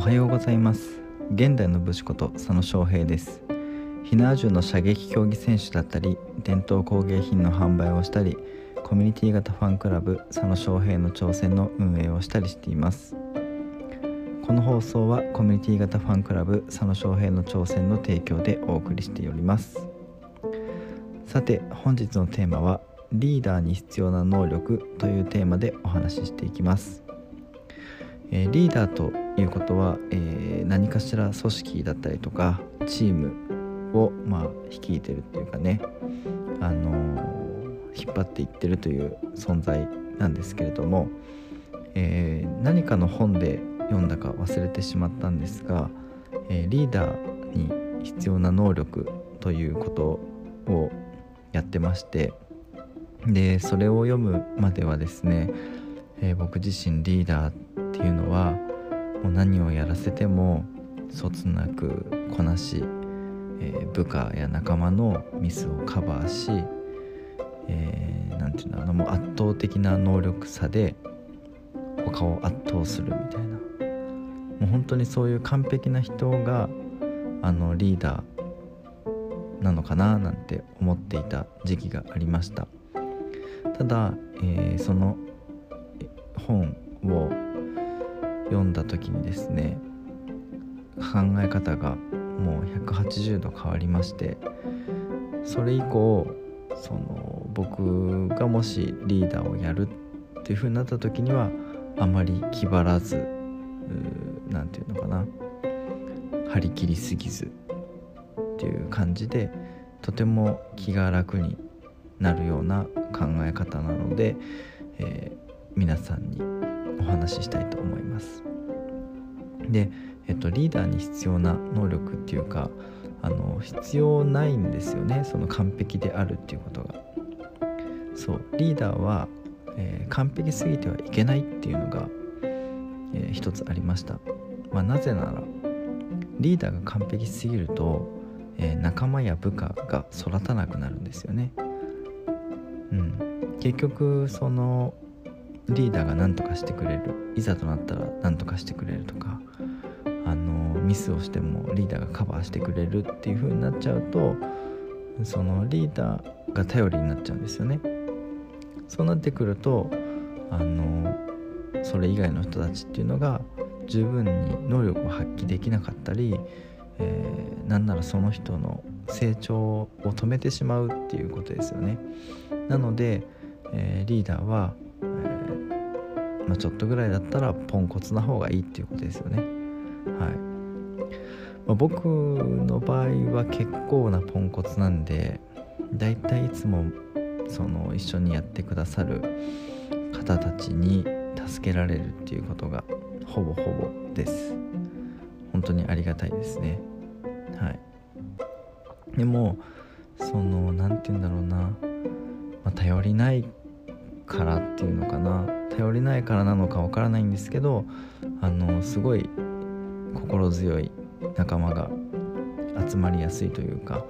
おはようございます。現代の武士こと佐野翔平です。火縄銃の射撃競技選手だったり伝統工芸品の販売をしたりコミュニティ型ファンクラブ佐野翔平の挑戦の運営をしたりしています。この放送はコミュニティ型ファンクラブ佐野翔平の挑戦の提供でお送りしております。さて本日のテーマはリーダーに必要な能力というテーマでお話ししていきます。えー、リーダーということは、えー、何かしら組織だったりとかチームを、まあ、率いてるっていうかね、あのー、引っ張っていってるという存在なんですけれども、え何かの本で読んだか忘れてしまったんですが、えリーダーに必要な能力ということをやってましてでそれを読むまではですね、え僕自身リーダーっていうのはもう何をやらせてもそつなくこなし、えー、部下や仲間のミスをカバーし何、えー、て言うんだろうなもう圧倒的な能力差で他を圧倒するみたいな。もう本当にそういう完璧な人があのリーダーなのかななんて思っていた時期がありました。ただ、えー、その本を読んだ時にですね考え方がもう180度変わりましてそれ以降その僕がもしリーダーをやるっていう風になった時にはあまり気張らず何て言うのかな張り切りすぎずっていう感じでとても気が楽になるような考え方なので、えー、皆さんにお話ししたいと思います。で、えっと、リーダーに必要な能力っていうかあの必要ないんですよね。その完璧であるっていうことが。そうリーダーは、えー、完璧すぎてはいけないっていうのが、えー、一つありました、まあ、なぜならリーダーが完璧すぎると、えー、仲間や部下が育たなくなるんですよね。うん。結局そのリーダーが何とかしてくれる。いざとなったら何とかしてくれるとかあのミスをしてもリーダーがカバーしてくれるっていう風になっちゃうとそのリーダーが頼りになっちゃうんですよね。そうなってくるとあのそれ以外の人たちっていうのが十分に能力を発揮できなかったり、えー、なんならその人の成長を止めてしまうっていうことですよね。なので、えー、リーダーはまあ、ちょっとぐらいだったらポンコツな方がいいっていうことですよね。はい、まあ、僕の場合は結構なポンコツなんでだいたいいつもその一緒にやってくださる方たちに助けられるっていうことがほぼほぼです。本当にありがたいですね。はい。でもその何て言うんだろうな、まあ、頼りないからっていうのかな。頼りないからなのかわからないんですけどあのすごい心強い仲間が集まりやすいというか、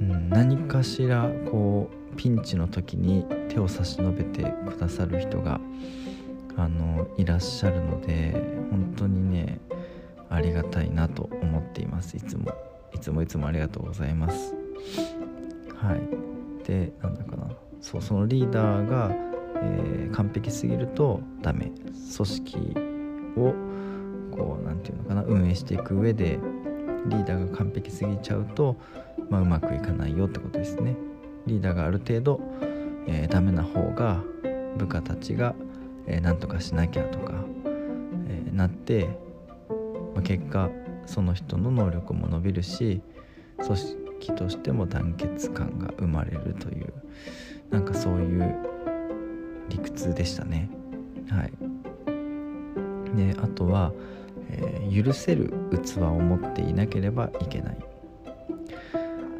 うん、何かしらこうピンチの時に手を差し伸べてくださる人があのいらっしゃるので本当にねありがたいなと思っています。いつもいつもいつもありがとうございます。はい。でなんだかな。そうそのリーダーがえー、完璧すぎるとダメ。組織をこう何て言うのかな運営していく上でリーダーが完璧すぎちゃうと、まあ、うまくいかないよってことですね。リーダーがある程度、えー、ダメな方が部下たちが、えー、何とかしなきゃとか、えー、なって、まあ、結果その人の能力も伸びるし組織としても団結感が生まれるというなんかそういう理屈でしたね。はい。であとは、えー、許せる器を持っていなければいけない、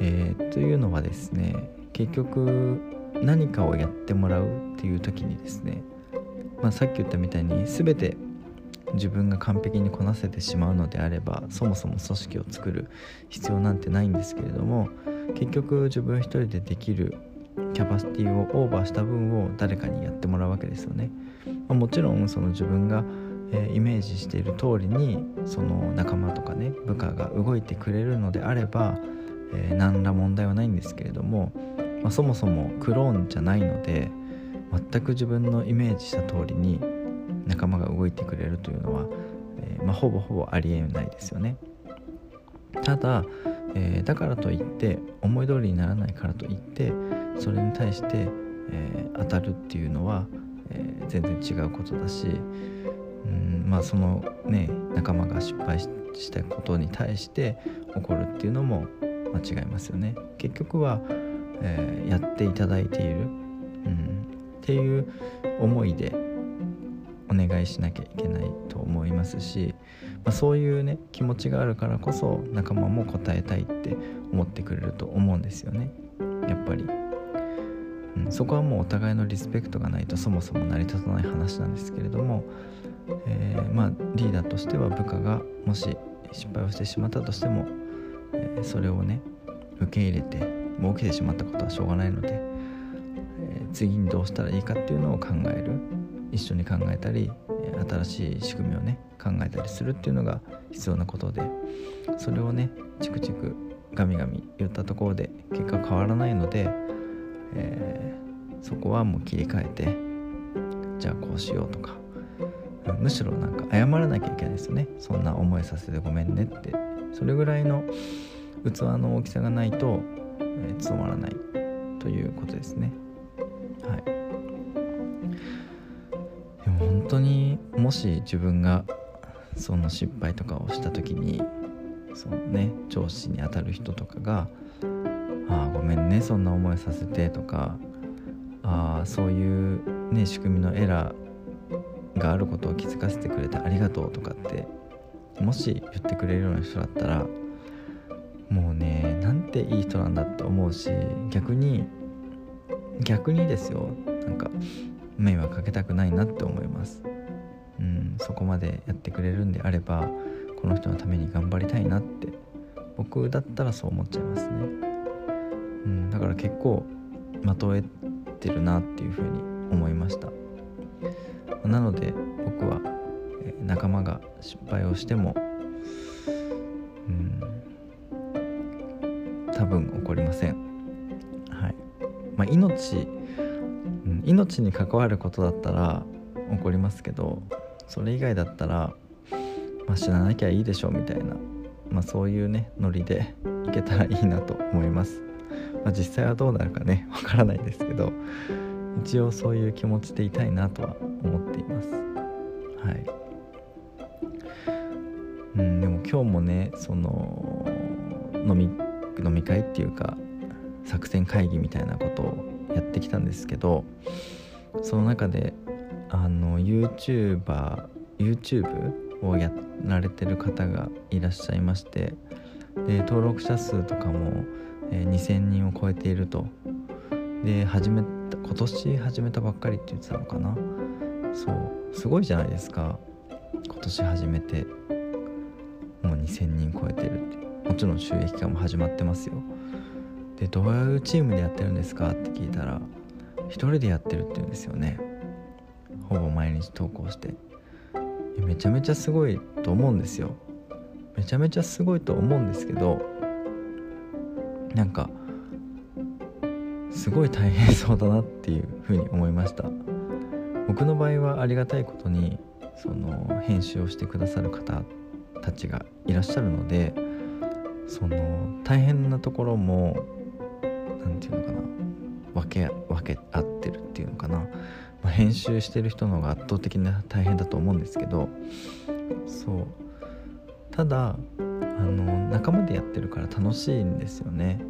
えー、というのはですね結局何かをやってもらうっていう時にですね、まあ、さっき言ったみたいに全て自分が完璧にこなせてしまうのであればそもそも組織を作る必要なんてないんですけれども結局自分一人でできるキャパシティをオーバーした分を誰かにやってもらうわけですよね、まあ、もちろんその自分が、え、イメージしている通りにその仲間とかね部下が動いてくれるのであれば、えー、何ら問題はないんですけれども、まあ、そもそもクローンじゃないので全く自分のイメージした通りに仲間が動いてくれるというのは、えー、まあ、ほぼほぼありえないですよね。ただ、え、だからといって思い通りにならないからといってそれに対して、えー、当たるっていうのは、えー、全然違うことだしうんまあそのね仲間が失敗したことに対して怒るっていうのも間違いますよね。結局は、えやっていただいている、うん、っていう思いでお願いしなきゃいけないと思いますし、まあ、そういうね気持ちがあるからこそ仲間も答えたいって思ってくれると思うんですよね。やっぱり、うん、そこはもうお互いのリスペクトがないとそもそも成り立たない話なんですけれども、えー、まあリーダーとしては部下がもし失敗をしてしまったとしても、えー、それをね受け入れてもう起きてしまったことはしょうがないので、えー、次にどうしたらいいかっていうのを考える。一緒に考えたり新しい仕組みをね考えたりするっていうのが必要なことでそれをねチクチクガミガミ言ったところで結果変わらないので、えー、そこはもう切り替えてじゃあこうしようとか。むしろなんか謝らなきゃいけないですよね。そんな思いさせてごめんねって。それぐらいの器の大きさがないと、えー、務まらないということですね。はい。でも本当にもし自分がその失敗とかをした時にそのね上司にあたる人とかが「ごめんねそんな思いさせて」とか「ああそういうね仕組みのエラーがあることを気づかせてくれてありがとう」とかってもし言ってくれるような人だったらもうねなんていい人なんだって思うし逆に逆にですよなんか迷惑かけたくないなって思います、うん、そこまでやってくれるんであればこの人のために頑張りたいなって僕だったらそう思っちゃいますね、うん、だから結構まとえてるなっていうふうに思いました。なので僕は仲間が失敗をしてもうん多分起こりません。はい。まあ命命に関わることだったら起こりますけどそれ以外だったら、まあ、死ななきゃいいでしょうみたいな、まあ、そういうねノリでいけたらいいなと思います、まあ、実際はどうなるかね わからないですけど一応そういう気持ちでいたいなとは思っています。はい。うんでも今日もねその飲み飲み会っていうか作戦会議みたいなことをやってきたんですけどその中であの YouTuber YouTube をやられてる方がいらっしゃいましてで登録者数とかも、え、2000人を超えていると。で始めた今年始めたばっかりって言ってたのかな。そうすごいじゃないですか。今年始めて。もう2000人超えてるって。もちろん収益化も始まってますよ。でどういうチームでやってるんですかって聞いたら一人でやってるって言うんですよね。ほぼ毎日投稿して。めちゃめちゃすごいと思うんですよ。めちゃめちゃすごいと思うんですけどなんかすごい大変そうだなっていうふうに思いました。僕の場合はありがたいことにその編集をしてくださる方たちがいらっしゃるのでその大変なところも何て言うのかな分け分け合ってるっていうのかな、まあ、編集してる人の方が圧倒的に大変だと思うんですけどそう。ただあの仲間でやってるから楽しいんですよね、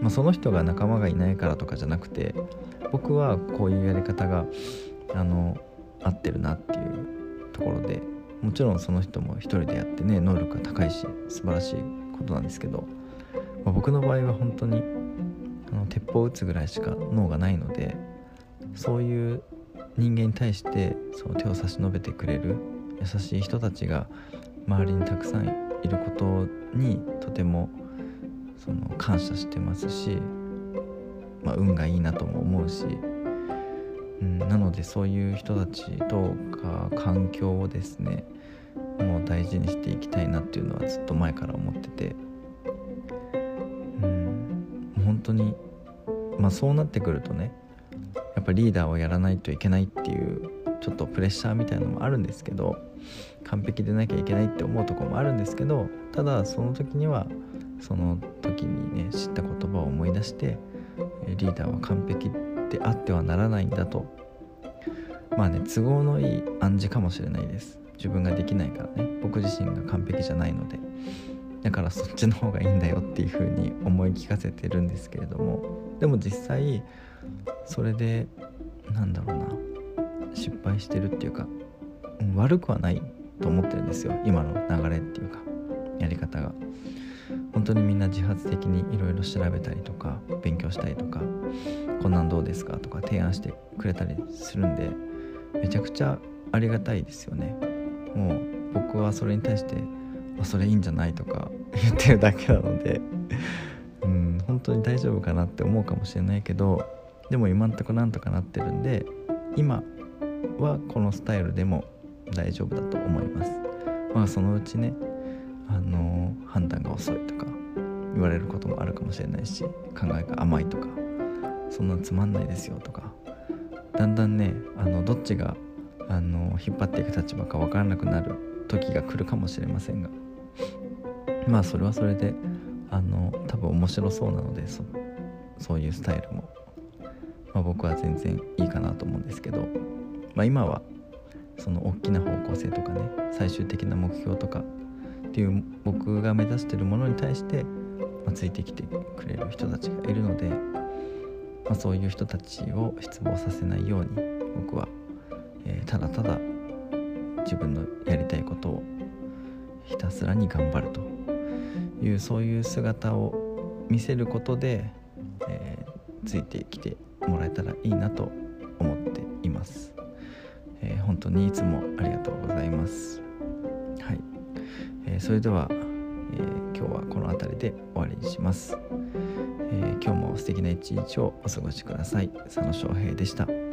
まあ、その人が仲間がいないからとかじゃなくて僕はこういうやり方があの合ってるなっていうところでもちろんその人も一人でやってね能力が高いし素晴らしいことなんですけど、まあ、僕の場合は本当にあの鉄砲を撃つぐらいしか脳がないのでそういう人間に対してその手を差し伸べてくれる優しい人たちが周りにたくさんいることにとてもその感謝してますし、まあ、運がいいなとも思うし、うん、なのでそういう人たちとか環境をですねもう大事にしていきたいなっていうのはずっと前から思っててうん本当にまあそうなってくるとねやっぱリーダーをやらないといけないっていうちょっとプレッシャーみたいのもあるんですけど完璧でなきゃいけないって思うとこもあるんですけどただその時にはその時にね知った言葉を思い出してリーダーは完璧であってはならないんだと。まあね都合のいい暗示かもしれないです。自分ができないからね。僕自身が完璧じゃないので。だからそっちの方がいいんだよっていう風に思い聞かせてるんですけれども。でも実際それでなんだろうな。失敗してるっていうか、悪くはないと思ってるんですよ今の流れっていうかやり方が本当にみんな自発的にいろいろ調べたりとか勉強したりとかこんなんどうですかとか提案してくれたりするんでめちゃくちゃありがたいですよねもう僕はそれに対して「それいいんじゃない?」とか 言ってるだけなのでうん本当に大丈夫かなって思うかもしれないけどでも今んとこなんとかなってるんで今はこのスタイルでも大丈夫だと思います。まあそのうちねあの判断が遅いとか言われることもあるかもしれないし考えが甘いとかそんなつまんないですよとかだんだんねあのどっちがあの引っ張っていく立場か分からなくなる時が来るかもしれませんが。まあそれはそれであの多分面白そうなのでそそういうスタイルも、まあ、僕は全然いいかなと思うんですけど、まあ、今はその大きな方向性とかね最終的な目標とかっていう僕が目指してるものに対して、まあ、ついてきてくれる人たちがいるので、まあ、そういう人たちを失望させないように僕は、えー、ただただ自分のやりたいことをひたすらに頑張るというそういう姿を見せることで、えー、ついてきてもらえたらいいなと思っています、本当にいつもありがとうございます。はい、えー、それでは、え今日はこの辺りで終わりにします、え今日も素敵な一日をお過ごしください。佐野翔平でした。